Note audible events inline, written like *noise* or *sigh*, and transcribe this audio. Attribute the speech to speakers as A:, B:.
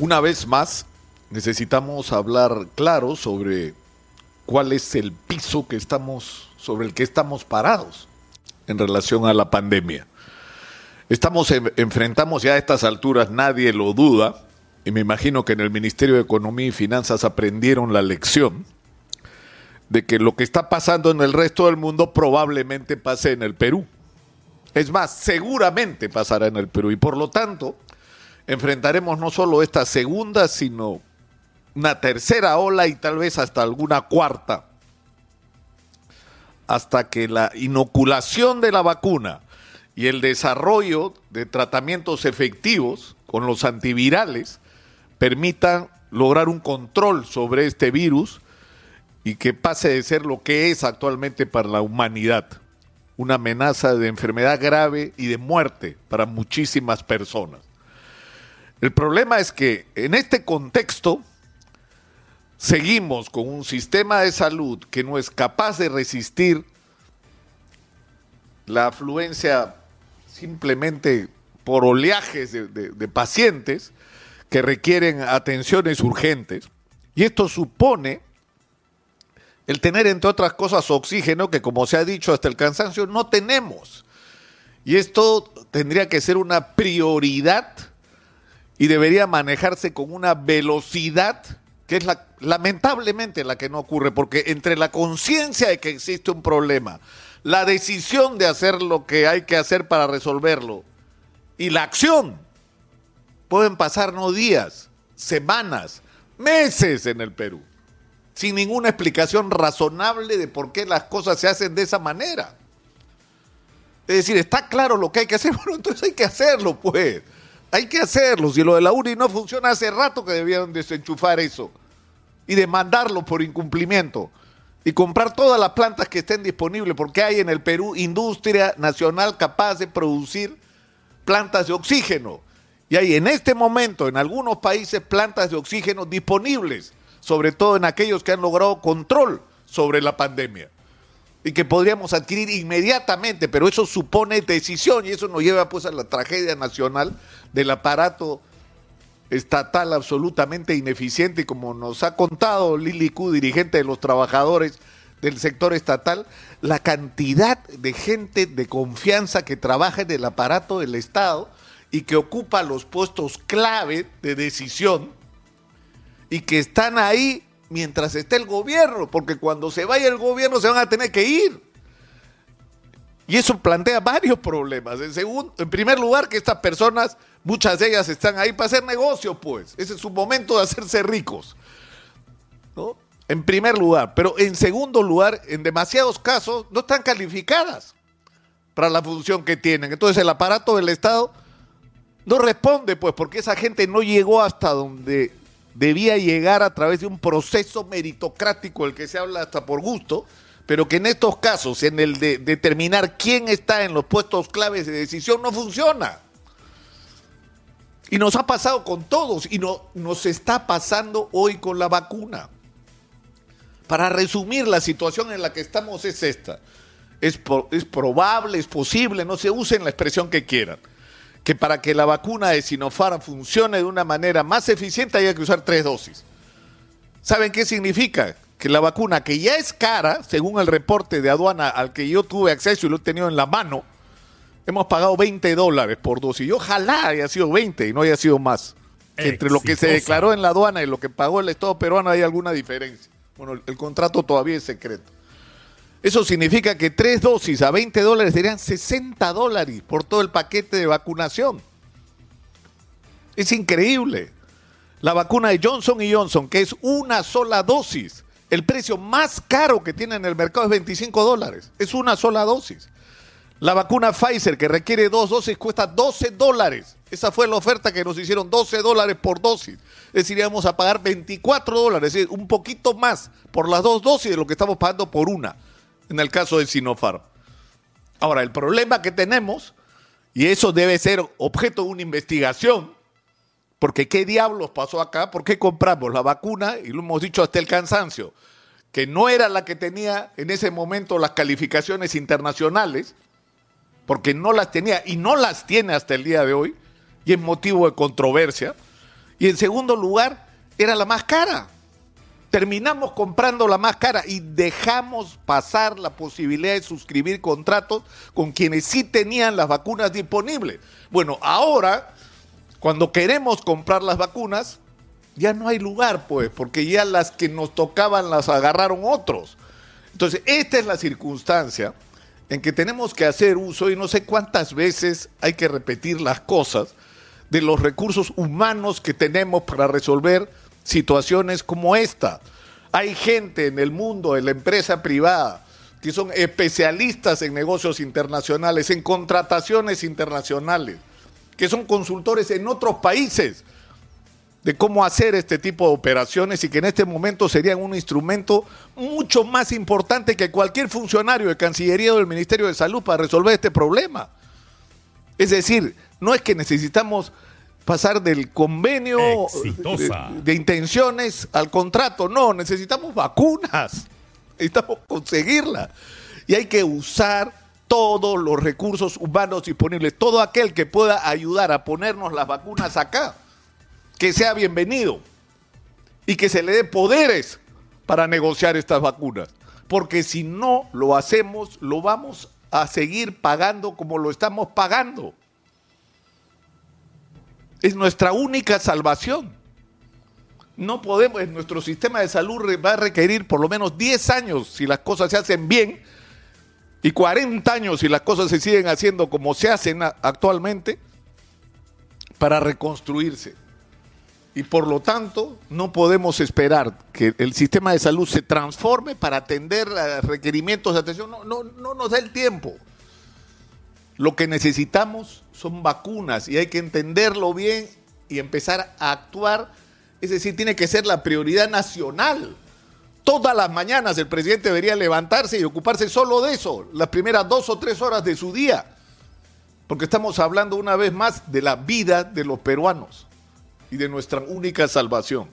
A: Una vez más, necesitamos hablar claro sobre cuál es el piso que estamos, sobre el que estamos parados en relación a la pandemia. Estamos enfrentamos ya a estas alturas, nadie lo duda, y me imagino que en el Ministerio de Economía y Finanzas aprendieron la lección de que lo que está pasando en el resto del mundo probablemente pase en el Perú. Es más, seguramente pasará en el Perú y por lo tanto enfrentaremos no solo esta segunda, sino una tercera ola y tal vez hasta alguna cuarta, hasta que la inoculación de la vacuna y el desarrollo de tratamientos efectivos con los antivirales permitan lograr un control sobre este virus y que pase de ser lo que es actualmente para la humanidad, una amenaza de enfermedad grave y de muerte para muchísimas personas. El problema es que en este contexto seguimos con un sistema de salud que no es capaz de resistir la afluencia simplemente por oleajes de, pacientes que requieren atenciones urgentes. Y esto supone el tener, entre otras cosas, oxígeno, que como se ha dicho hasta el cansancio, no tenemos. Y esto tendría que ser una prioridad y debería manejarse con una velocidad que es la, lamentablemente la que no ocurre, porque entre la conciencia de que existe un problema, la decisión de hacer lo que hay que hacer para resolverlo y la acción, pueden pasar no días, semanas, meses en el Perú, sin ninguna explicación razonable de por qué las cosas se hacen de esa manera. Es decir, está claro lo que hay que hacer, *laughs* bueno, entonces hay que hacerlo, pues. Hay que hacerlo. Si lo de la URI no funciona hace rato que debieron desenchufar eso y demandarlo por incumplimiento y comprar todas las plantas que estén disponibles porque hay en el Perú industria nacional capaz de producir plantas de oxígeno. Y hay en este momento en algunos países plantas de oxígeno disponibles, sobre todo en aquellos que han logrado control sobre la pandemia y que podríamos adquirir inmediatamente, pero eso supone decisión y eso nos lleva pues a la tragedia nacional del aparato estatal absolutamente ineficiente. Y como nos ha contado Lili Q, dirigente de los trabajadores del sector estatal, la cantidad de gente de confianza que trabaja en el aparato del Estado y que ocupa los puestos clave de decisión y que están ahí mientras esté el gobierno, porque cuando se vaya el gobierno se van a tener que ir. Y eso plantea varios problemas. En, segundo, en primer lugar, que estas personas, muchas de ellas están ahí para hacer negocio, pues. Ese es su momento de hacerse ricos. ¿no? En primer lugar. Pero en segundo lugar, en demasiados casos, no están calificadas para la función que tienen. Entonces el aparato del Estado no responde, pues, porque esa gente no llegó hasta donde debía llegar a través de un proceso meritocrático, el que se habla hasta por gusto, pero que en estos casos, en el de determinar quién está en los puestos claves de decisión, no funciona. Y nos ha pasado con todos y no, nos está pasando hoy con la vacuna. Para resumir, la situación en la que estamos es esta. Es, es probable, es posible, no se usen la expresión que quieran que para que la vacuna de Sinopharm funcione de una manera más eficiente haya que usar tres dosis. ¿Saben qué significa? Que la vacuna, que ya es cara, según el reporte de aduana al que yo tuve acceso y lo he tenido en la mano, hemos pagado 20 dólares por dosis. Y ojalá haya sido 20 y no haya sido más. Entre lo que se declaró en la aduana y lo que pagó el Estado peruano hay alguna diferencia. Bueno, el contrato todavía es secreto. Eso significa que tres dosis a 20 dólares serían 60 dólares por todo el paquete de vacunación. Es increíble. La vacuna de Johnson y Johnson, que es una sola dosis, el precio más caro que tiene en el mercado es 25 dólares. Es una sola dosis. La vacuna Pfizer, que requiere dos dosis, cuesta 12 dólares. Esa fue la oferta que nos hicieron, 12 dólares por dosis. Es decir, íbamos a pagar 24 dólares, es decir, un poquito más por las dos dosis de lo que estamos pagando por una en el caso de Sinopharm. Ahora, el problema que tenemos, y eso debe ser objeto de una investigación, porque ¿qué diablos pasó acá? ¿Por qué compramos la vacuna? Y lo hemos dicho hasta el cansancio, que no era la que tenía en ese momento las calificaciones internacionales, porque no las tenía y no las tiene hasta el día de hoy, y es motivo de controversia. Y en segundo lugar, era la más cara. Terminamos comprando la más cara y dejamos pasar la posibilidad de suscribir contratos con quienes sí tenían las vacunas disponibles. Bueno, ahora, cuando queremos comprar las vacunas, ya no hay lugar, pues, porque ya las que nos tocaban las agarraron otros. Entonces, esta es la circunstancia en que tenemos que hacer uso, y no sé cuántas veces hay que repetir las cosas, de los recursos humanos que tenemos para resolver situaciones como esta. Hay gente en el mundo, en la empresa privada, que son especialistas en negocios internacionales, en contrataciones internacionales, que son consultores en otros países de cómo hacer este tipo de operaciones y que en este momento serían un instrumento mucho más importante que cualquier funcionario de Cancillería o del Ministerio de Salud para resolver este problema. Es decir, no es que necesitamos pasar del convenio de, de, intenciones al contrato, no, necesitamos vacunas, necesitamos conseguirlas y hay que usar todos los recursos humanos disponibles, todo aquel que pueda ayudar a ponernos las vacunas acá que sea bienvenido y que se le dé poderes para negociar estas vacunas. Porque si no lo hacemos, lo vamos a seguir pagando como lo estamos pagando. Es nuestra única salvación. No podemos, nuestro sistema de salud va a requerir por lo menos 10 años si las cosas se hacen bien y 40 años si las cosas se siguen haciendo como se hacen actualmente para reconstruirse y por lo tanto no podemos esperar que el sistema de salud se transforme para atender requerimientos de atención. No, no, no nos da el tiempo. Lo que necesitamos son vacunas y hay que entenderlo bien y empezar a actuar. Es decir, tiene que ser la prioridad nacional. Todas las mañanas el presidente debería levantarse y ocuparse solo de eso, las primeras dos o tres horas de su día. Porque estamos hablando una vez más de la vida de los peruanos y de nuestra única salvación.